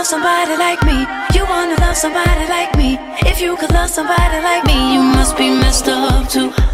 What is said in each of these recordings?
love somebody like me? You wanna love somebody like me. If you could love somebody like me, you must be messed up too.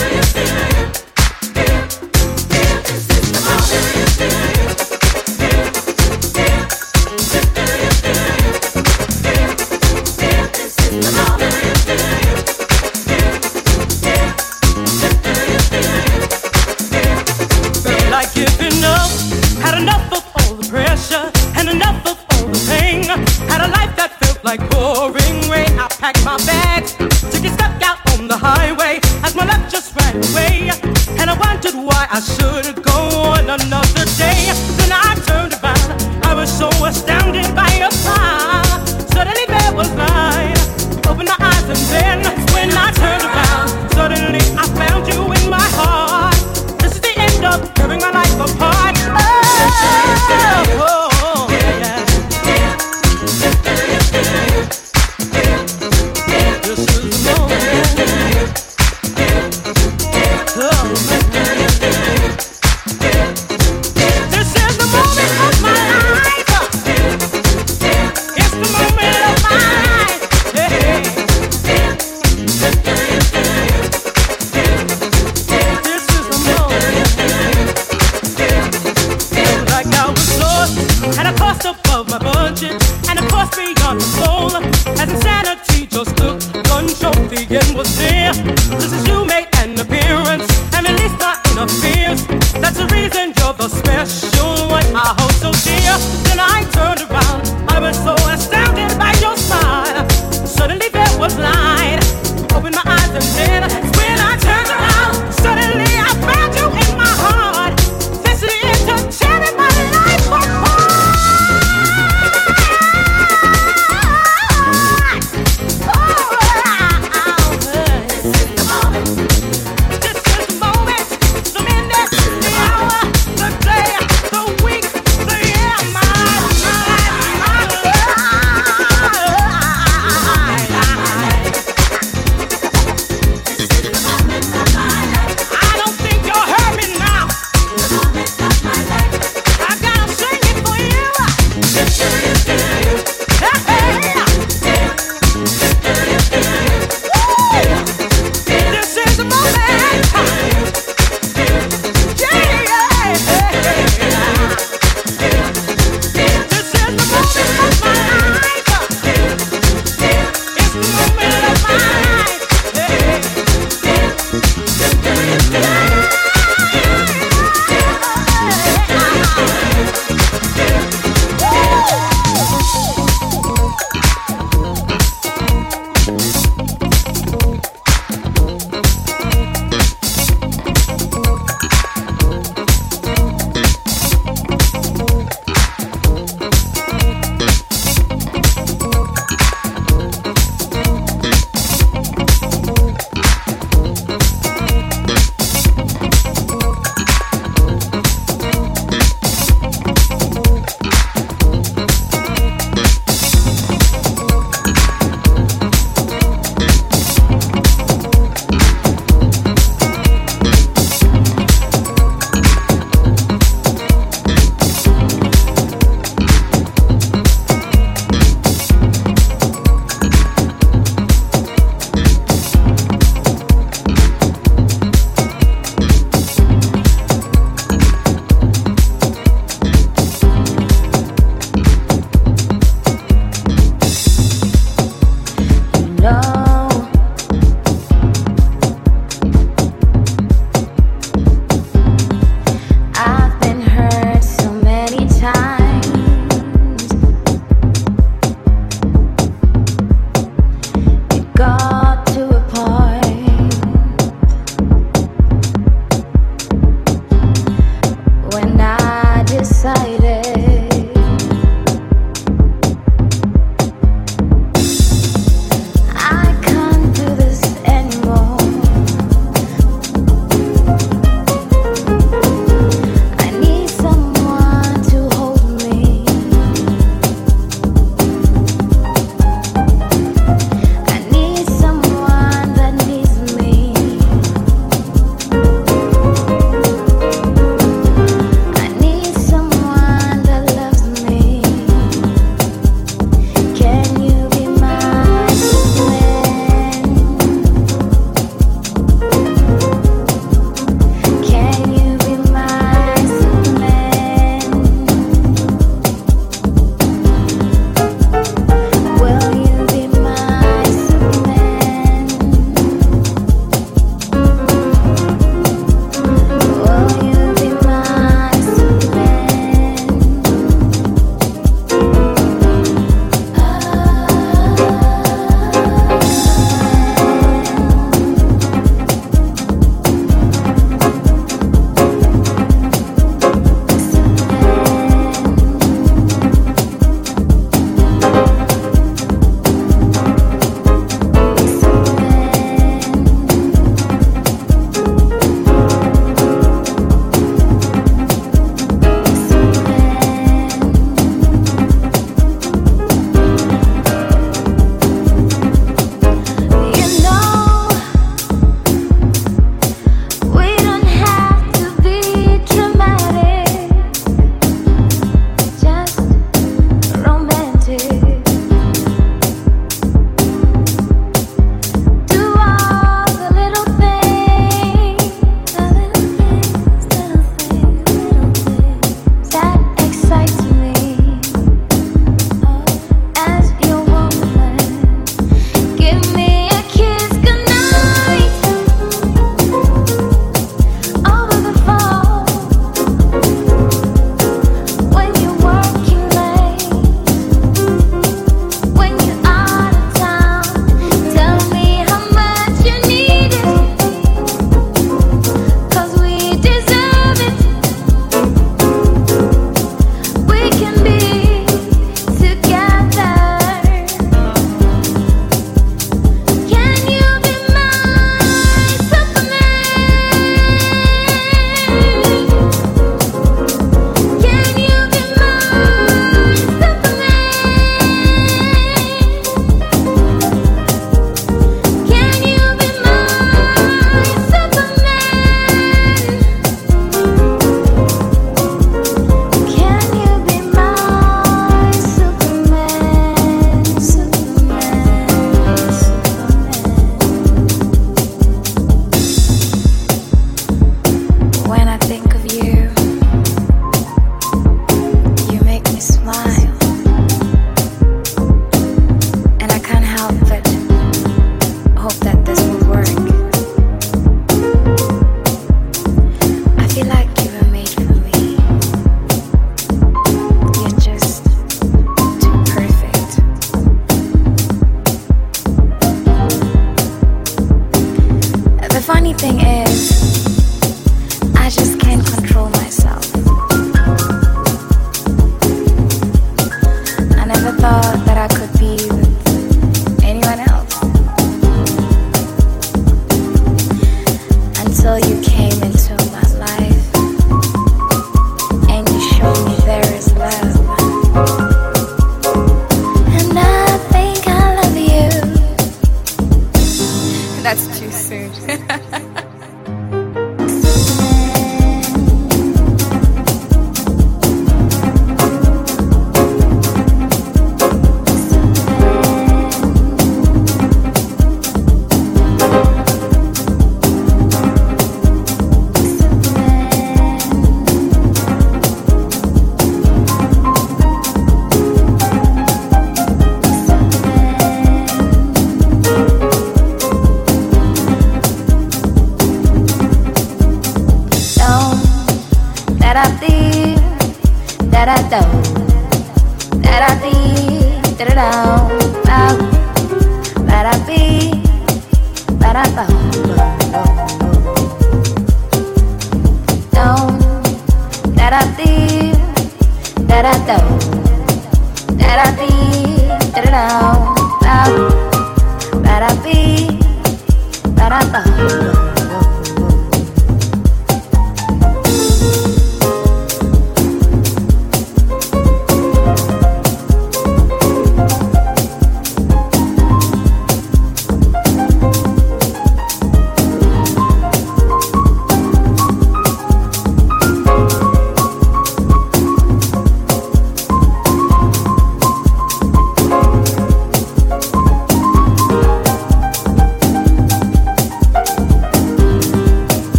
Yeah.